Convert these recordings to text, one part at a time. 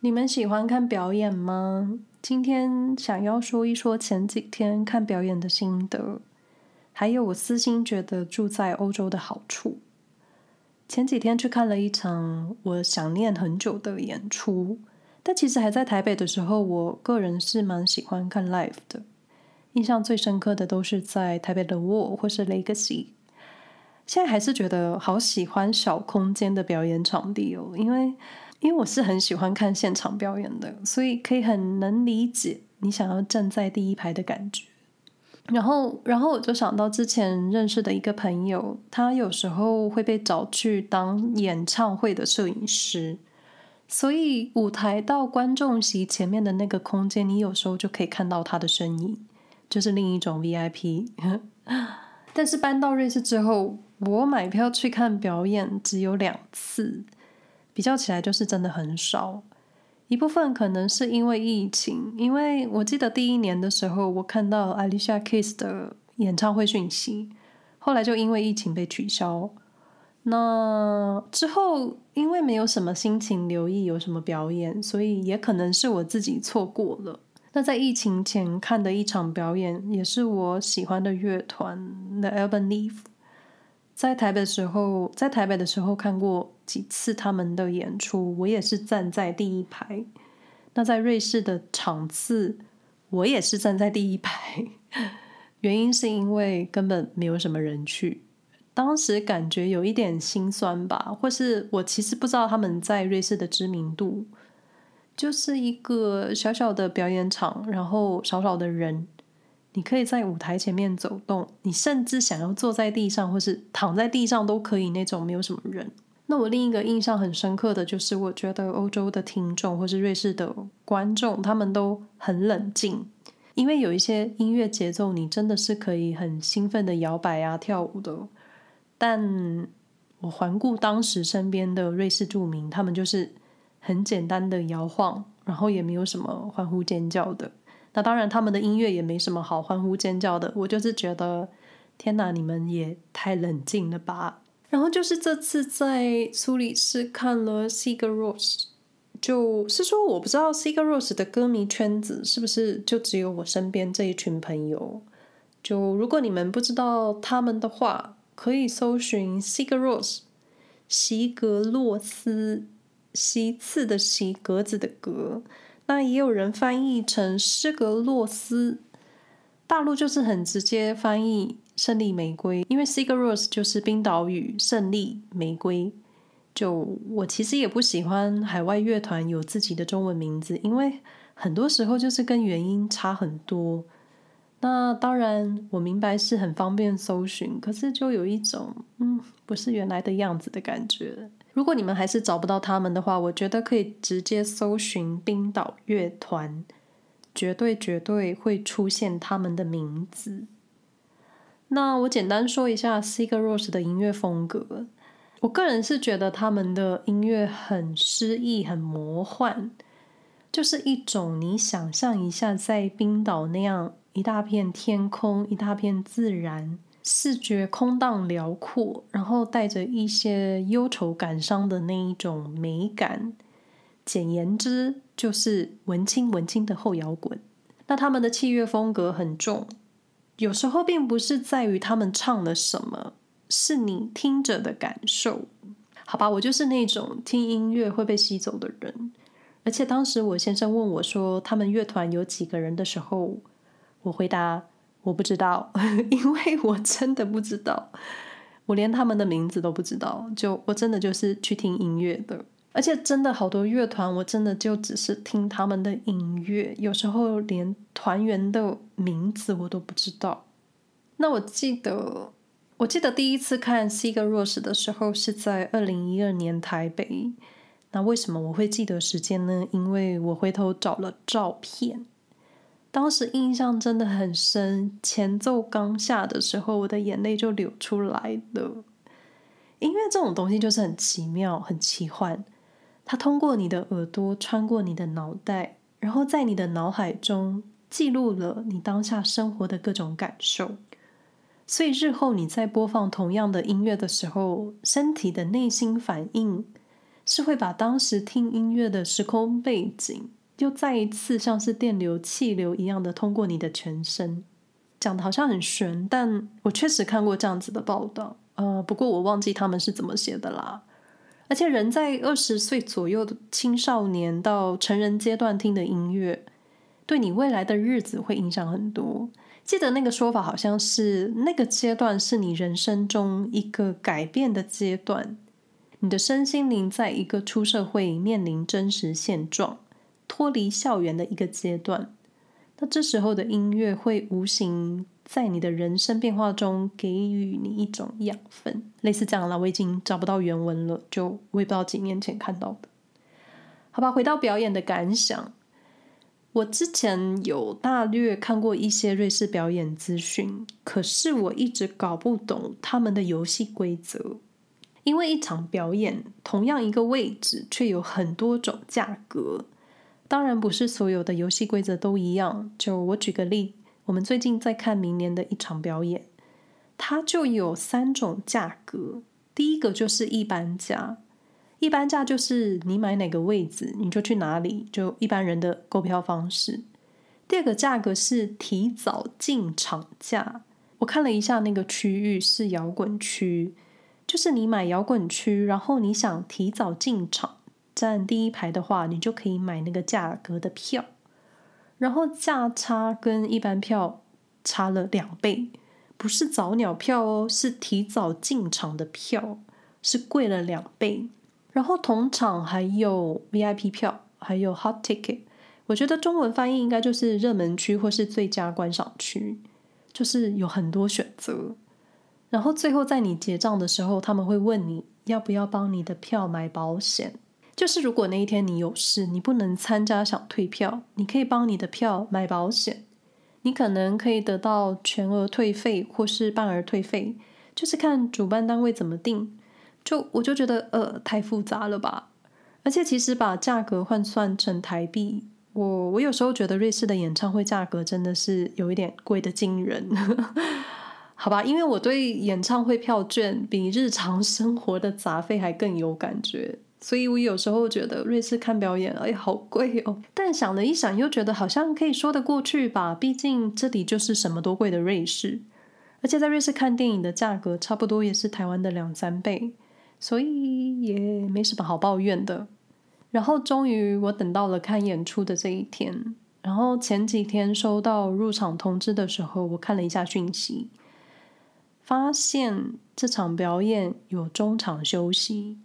你们喜欢看表演吗？今天想要说一说前几天看表演的心得，还有我私心觉得住在欧洲的好处。前几天去看了一场我想念很久的演出，但其实还在台北的时候，我个人是蛮喜欢看 live 的。印象最深刻的都是在台北的 Wall 或是 Legacy。现在还是觉得好喜欢小空间的表演场地哦，因为。因为我是很喜欢看现场表演的，所以可以很能理解你想要站在第一排的感觉。然后，然后我就想到之前认识的一个朋友，他有时候会被找去当演唱会的摄影师，所以舞台到观众席前面的那个空间，你有时候就可以看到他的身影，就是另一种 VIP。但是搬到瑞士之后，我买票去看表演只有两次。比较起来就是真的很少，一部分可能是因为疫情，因为我记得第一年的时候，我看到 Alicia Keys 的演唱会讯息，后来就因为疫情被取消。那之后因为没有什么心情留意有什么表演，所以也可能是我自己错过了。那在疫情前看的一场表演，也是我喜欢的乐团 The Urban Leaf。在台北的时候，在台北的时候看过几次他们的演出，我也是站在第一排。那在瑞士的场次，我也是站在第一排。原因是因为根本没有什么人去，当时感觉有一点心酸吧，或是我其实不知道他们在瑞士的知名度，就是一个小小的表演场，然后少少的人。你可以在舞台前面走动，你甚至想要坐在地上或是躺在地上都可以，那种没有什么人。那我另一个印象很深刻的就是，我觉得欧洲的听众或是瑞士的观众，他们都很冷静，因为有一些音乐节奏，你真的是可以很兴奋的摇摆啊、跳舞的。但我环顾当时身边的瑞士住民，他们就是很简单的摇晃，然后也没有什么欢呼尖叫的。那当然，他们的音乐也没什么好欢呼尖叫的。我就是觉得，天哪，你们也太冷静了吧！然后就是这次在苏黎世看了 Sigros，就是说，我不知道 Sigros 的歌迷圈子是不是就只有我身边这一群朋友。就如果你们不知道他们的话，可以搜寻 Sigur Rós，席格洛斯，席次的席，格子的格。那也有人翻译成施格洛斯，大陆就是很直接翻译胜利玫瑰，因为 Sigur Rós 就是冰岛语胜利玫瑰。就我其实也不喜欢海外乐团有自己的中文名字，因为很多时候就是跟原音差很多。那当然我明白是很方便搜寻，可是就有一种嗯，不是原来的样子的感觉。如果你们还是找不到他们的话，我觉得可以直接搜寻冰岛乐团，绝对绝对会出现他们的名字。那我简单说一下 Sigur Rós 的音乐风格。我个人是觉得他们的音乐很诗意、很魔幻，就是一种你想象一下，在冰岛那样一大片天空、一大片自然。视觉空荡辽阔，然后带着一些忧愁感伤的那一种美感。简言之，就是文青文青的后摇滚。那他们的器乐风格很重，有时候并不是在于他们唱了什么，是你听着的感受。好吧，我就是那种听音乐会被吸走的人。而且当时我先生问我说他们乐团有几个人的时候，我回答。我不知道，因为我真的不知道，我连他们的名字都不知道。就我真的就是去听音乐的，而且真的好多乐团，我真的就只是听他们的音乐，有时候连团员的名字我都不知道。那我记得，我记得第一次看 Sigur Rós 的时候是在二零一二年台北。那为什么我会记得时间呢？因为我回头找了照片。当时印象真的很深，前奏刚下的时候，我的眼泪就流出来了。音乐这种东西就是很奇妙、很奇幻，它通过你的耳朵穿过你的脑袋，然后在你的脑海中记录了你当下生活的各种感受。所以日后你在播放同样的音乐的时候，身体的内心反应是会把当时听音乐的时空背景，又再一次像是电流、气流一样的通过你的全身。讲的好像很玄，但我确实看过这样子的报道。呃，不过我忘记他们是怎么写的啦。而且人在二十岁左右的青少年到成人阶段听的音乐，对你未来的日子会影响很多。记得那个说法好像是那个阶段是你人生中一个改变的阶段。你的身心灵在一个出社会面临真实现状、脱离校园的一个阶段，那这时候的音乐会无形在你的人生变化中给予你一种养分，类似这样啦。我已经找不到原文了，就我也不知道几年前看到的。好吧，回到表演的感想，我之前有大略看过一些瑞士表演资讯，可是我一直搞不懂他们的游戏规则。因为一场表演，同样一个位置，却有很多种价格。当然，不是所有的游戏规则都一样。就我举个例，我们最近在看明年的一场表演，它就有三种价格。第一个就是一般价，一般价就是你买哪个位置，你就去哪里，就一般人的购票方式。第二个价格是提早进场价，我看了一下那个区域是摇滚区。就是你买摇滚区，然后你想提早进场站第一排的话，你就可以买那个价格的票，然后价差跟一般票差了两倍，不是早鸟票哦，是提早进场的票，是贵了两倍。然后同场还有 VIP 票，还有 Hot Ticket，我觉得中文翻译应该就是热门区或是最佳观赏区，就是有很多选择。然后最后在你结账的时候，他们会问你要不要帮你的票买保险。就是如果那一天你有事，你不能参加，想退票，你可以帮你的票买保险。你可能可以得到全额退费或是半额退费，就是看主办单位怎么定。就我就觉得呃太复杂了吧。而且其实把价格换算成台币，我我有时候觉得瑞士的演唱会价格真的是有一点贵的惊人。好吧，因为我对演唱会票券比日常生活的杂费还更有感觉，所以我有时候觉得瑞士看表演，哎，好贵哦。但想了一想，又觉得好像可以说得过去吧。毕竟这里就是什么都贵的瑞士，而且在瑞士看电影的价格差不多也是台湾的两三倍，所以也没什么好抱怨的。然后终于我等到了看演出的这一天，然后前几天收到入场通知的时候，我看了一下讯息。发现这场表演有中场休息，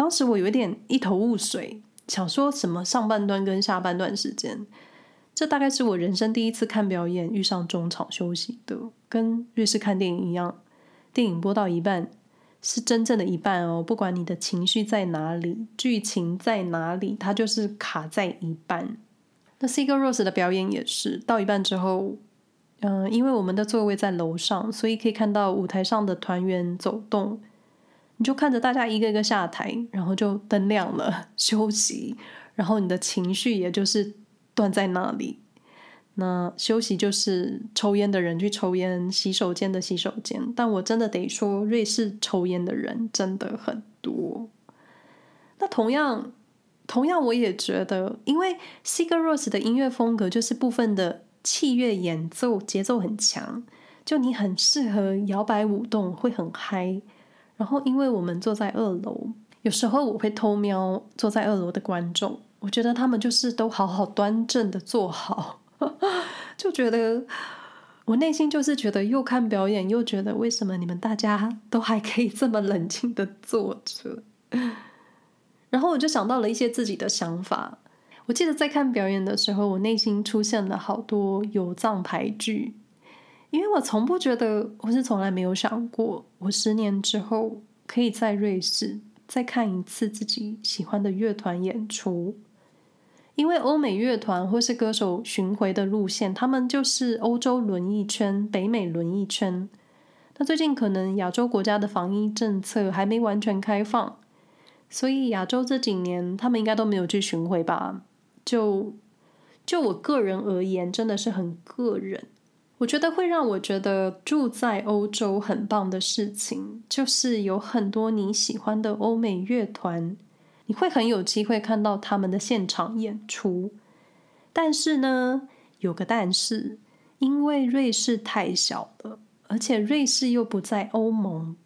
当时我有一点一头雾水，想说什么上半段跟下半段时间，这大概是我人生第一次看表演遇上中场休息的，跟瑞士看电影一样，电影播到一半是真正的一半哦，不管你的情绪在哪里，剧情在哪里，它就是卡在一半。那 Sigur Rós 的表演也是到一半之后。嗯，因为我们的座位在楼上，所以可以看到舞台上的团员走动。你就看着大家一个一个下台，然后就灯亮了，休息，然后你的情绪也就是断在那里。那休息就是抽烟的人去抽烟，洗手间的洗手间。但我真的得说，瑞士抽烟的人真的很多。那同样，同样我也觉得，因为 Sigur Rós 的音乐风格就是部分的。器乐演奏节奏很强，就你很适合摇摆舞动，会很嗨。然后，因为我们坐在二楼，有时候我会偷瞄坐在二楼的观众，我觉得他们就是都好好端正的坐好，就觉得我内心就是觉得又看表演，又觉得为什么你们大家都还可以这么冷静的坐着。然后我就想到了一些自己的想法。我记得在看表演的时候，我内心出现了好多有藏牌句，因为我从不觉得，我是从来没有想过，我十年之后可以在瑞士再看一次自己喜欢的乐团演出。因为欧美乐团或是歌手巡回的路线，他们就是欧洲轮一圈，北美轮一圈。那最近可能亚洲国家的防疫政策还没完全开放，所以亚洲这几年他们应该都没有去巡回吧。就就我个人而言，真的是很个人。我觉得会让我觉得住在欧洲很棒的事情，就是有很多你喜欢的欧美乐团，你会很有机会看到他们的现场演出。但是呢，有个但是，因为瑞士太小了，而且瑞士又不在欧盟，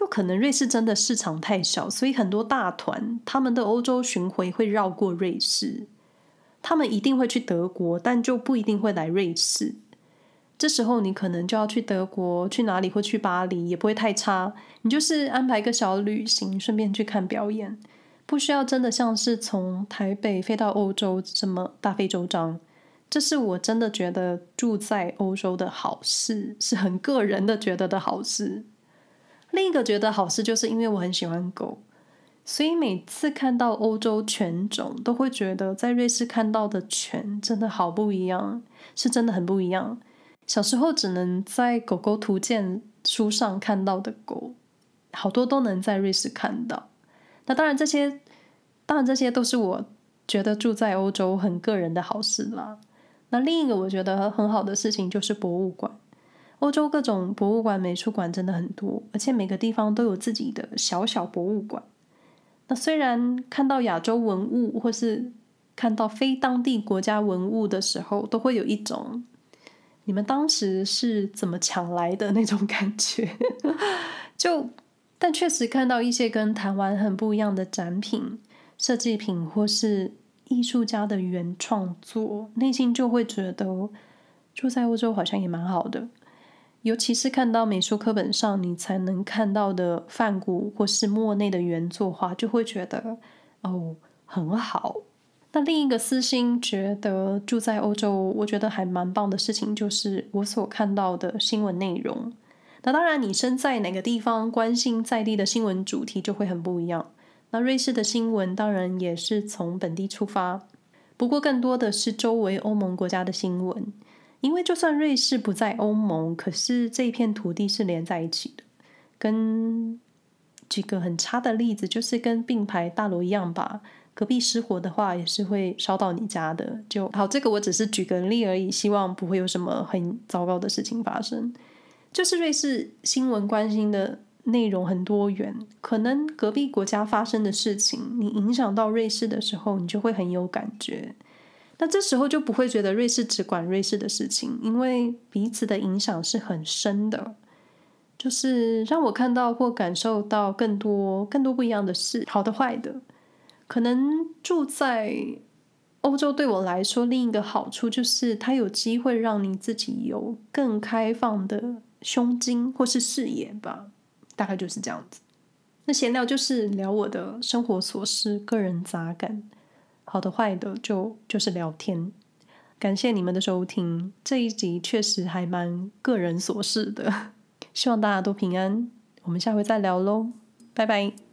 又可能瑞士真的市场太小，所以很多大团他们的欧洲巡回会绕过瑞士，他们一定会去德国，但就不一定会来瑞士。这时候你可能就要去德国，去哪里或去巴黎也不会太差。你就是安排个小旅行，顺便去看表演，不需要真的像是从台北飞到欧洲这么大费周章。这是我真的觉得住在欧洲的好事，是很个人的觉得的好事。另一个觉得好事，就是因为我很喜欢狗，所以每次看到欧洲犬种，都会觉得在瑞士看到的犬真的好不一样，是真的很不一样。小时候只能在狗狗图鉴书上看到的狗，好多都能在瑞士看到。那当然，这些当然这些都是我觉得住在欧洲很个人的好事啦。那另一个我觉得很好的事情就是博物馆。欧洲各种博物馆、美术馆真的很多，而且每个地方都有自己的小小博物馆。那虽然看到亚洲文物或是看到非当地国家文物的时候，都会有一种。你们当时是怎么抢来的那种感觉？就，但确实看到一些跟台湾很不一样的展品、设计品，或是艺术家的原创作，内心就会觉得住在欧洲好像也蛮好的。尤其是看到美术课本上你才能看到的梵谷或是莫内的原作画，就会觉得哦，很好。那另一个私心觉得住在欧洲，我觉得还蛮棒的事情，就是我所看到的新闻内容。那当然，你身在哪个地方，关心在地的新闻主题就会很不一样。那瑞士的新闻当然也是从本地出发，不过更多的是周围欧盟国家的新闻，因为就算瑞士不在欧盟，可是这片土地是连在一起的。跟举个很差的例子，就是跟并排大楼一样吧。隔壁失火的话，也是会烧到你家的。就好，这个我只是举个例而已，希望不会有什么很糟糕的事情发生。就是瑞士新闻关心的内容很多元，可能隔壁国家发生的事情，你影响到瑞士的时候，你就会很有感觉。那这时候就不会觉得瑞士只管瑞士的事情，因为彼此的影响是很深的，就是让我看到或感受到更多、更多不一样的事，好的、坏的。可能住在欧洲对我来说，另一个好处就是它有机会让你自己有更开放的胸襟或是视野吧，大概就是这样子。那闲聊就是聊我的生活琐事、个人杂感，好的坏的就就是聊天。感谢你们的收听，这一集确实还蛮个人琐事的，希望大家都平安。我们下回再聊喽，拜拜。